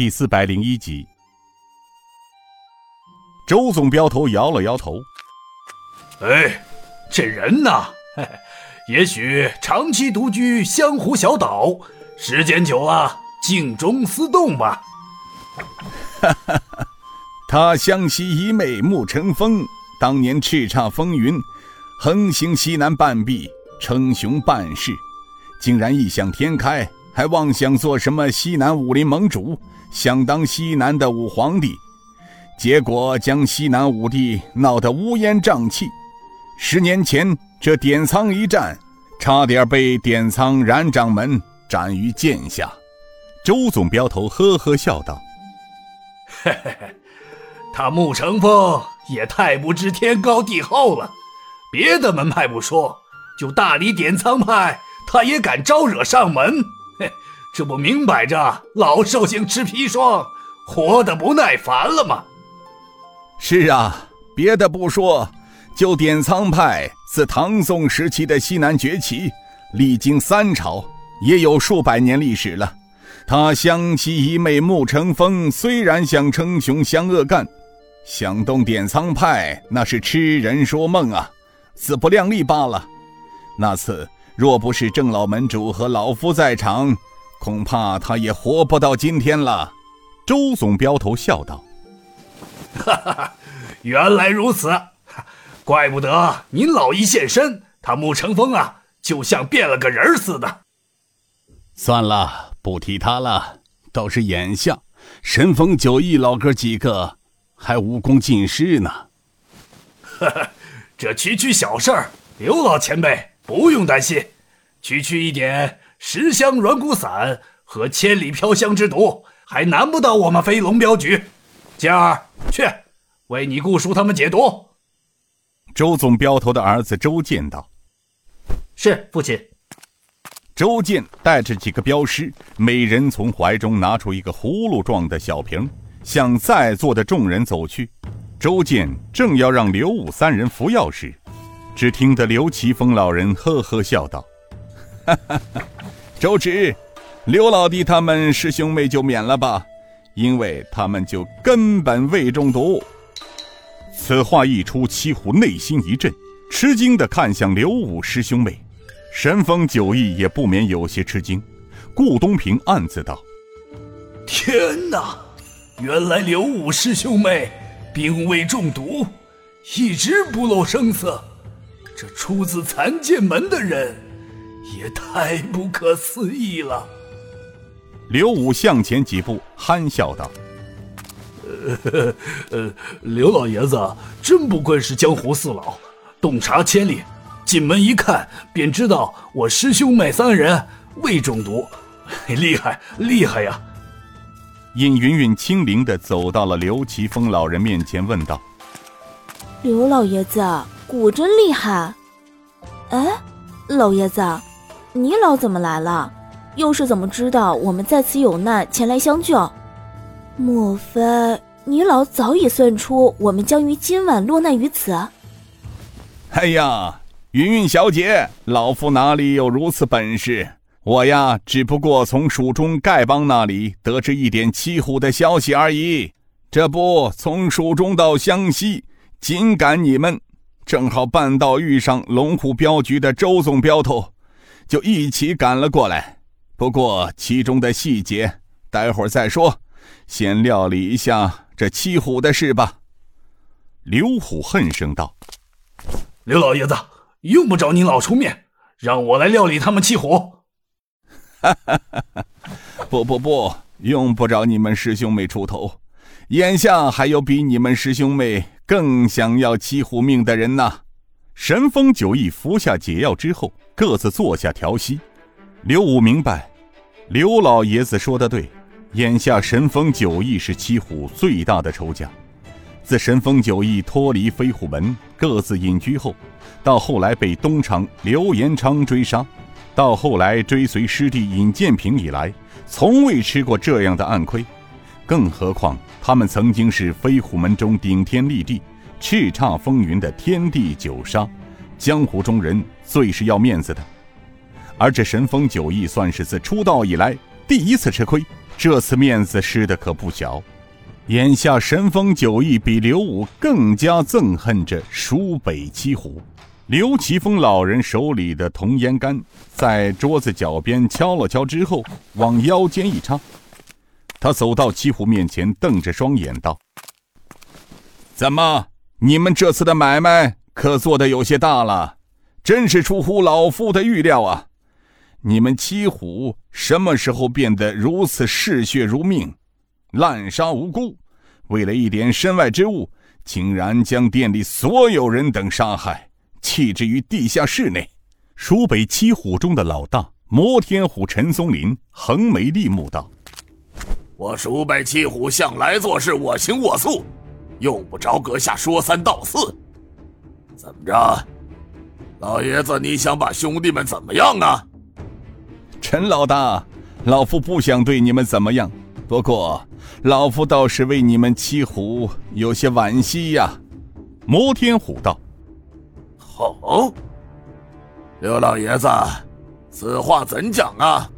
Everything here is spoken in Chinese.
第四百零一集。周总镖头摇了摇头：“哎，这人呐，也许长期独居湘湖小岛，时间久了，静中思动吧。哈哈，他湘西一妹沐晨风，当年叱咤风云，横行西南半壁，称雄半世，竟然异想天开，还妄想做什么西南武林盟主，想当西南的武皇帝。”结果将西南五帝闹得乌烟瘴气。十年前这点苍一战，差点被点苍冉掌门斩于剑下。周总镖头呵呵笑道：“嘿嘿，他穆成风也太不知天高地厚了。别的门派不说，就大理点苍派，他也敢招惹上门。这不明摆着老寿星吃砒霜，活得不耐烦了吗？”是啊，别的不说，就点苍派自唐宋时期的西南崛起，历经三朝，也有数百年历史了。他湘西一妹穆成风虽然想称雄湘鄂赣，想动点苍派那是痴人说梦啊，自不量力罢了。那次若不是郑老门主和老夫在场，恐怕他也活不到今天了。周总镖头笑道。哈哈，原来如此，怪不得您老一现身，他穆成风啊，就像变了个人似的。算了，不提他了。倒是眼下，神风九翼老哥几个还武功尽失呢。哈哈，这区区小事儿，刘老前辈不用担心。区区一点十香软骨散和千里飘香之毒，还难不倒我们飞龙镖局。今儿。去，为你顾叔他们解毒。周总镖头的儿子周健道：“是父亲。”周健带着几个镖师，每人从怀中拿出一个葫芦状的小瓶，向在座的众人走去。周健正要让刘武三人服药时，只听得刘奇峰老人呵呵笑道：“哈哈哈，哈哈哈周直，刘老弟他们师兄妹就免了吧。”因为他们就根本未中毒。此话一出，七虎内心一震，吃惊地看向刘武师兄妹。神风九翼也不免有些吃惊。顾东平暗自道：“天哪，原来刘武师兄妹并未中毒，一直不露声色。这出自残剑门的人，也太不可思议了。”刘武向前几步，憨笑道：“呃，呃，刘老爷子真不愧是江湖四老，洞察千里，进门一看便知道我师兄妹三人未中毒，厉害厉害呀！”尹云云轻灵的走到了刘奇峰老人面前，问道：“刘老爷子果真厉害？哎，老爷子，你老怎么来了？”又是怎么知道我们在此有难前来相救？莫非你老早已算出我们将于今晚落难于此？哎呀，云云小姐，老夫哪里有如此本事？我呀，只不过从蜀中丐帮那里得知一点七虎的消息而已。这不，从蜀中到湘西，紧赶你们，正好半道遇上龙虎镖局的周总镖头，就一起赶了过来。不过其中的细节，待会儿再说，先料理一下这七虎的事吧。刘虎恨声道：“刘老爷子，用不着您老出面，让我来料理他们七虎。”哈哈哈哈不不不，用不着你们师兄妹出头，眼下还有比你们师兄妹更想要七虎命的人呢。神风九翼服下解药之后，各自坐下调息。刘武明白。刘老爷子说的对，眼下神风九翼是七虎最大的仇家。自神风九翼脱离飞虎门，各自隐居后，到后来被东厂刘延昌追杀，到后来追随师弟尹建平以来，从未吃过这样的暗亏。更何况他们曾经是飞虎门中顶天立地、叱咤风云的天地九杀，江湖中人最是要面子的。而这神风九翼算是自出道以来第一次吃亏，这次面子失的可不小。眼下神风九翼比刘武更加憎恨着蜀北七虎。刘奇峰老人手里的铜烟杆在桌子脚边敲了敲之后，往腰间一插。他走到七虎面前，瞪着双眼道：“怎么，你们这次的买卖可做得有些大了？真是出乎老夫的预料啊！你们七虎什么时候变得如此嗜血如命，滥杀无辜？为了一点身外之物，竟然将店里所有人等杀害！”弃之于地下室内，蜀北七虎中的老大摩天虎陈松林横眉立目道：“我蜀北七虎向来做事我行我素，用不着阁下说三道四。怎么着，老爷子，你想把兄弟们怎么样啊？”陈老大，老夫不想对你们怎么样，不过老夫倒是为你们七虎有些惋惜呀。”摩天虎道。哦，刘老爷子，此话怎讲啊？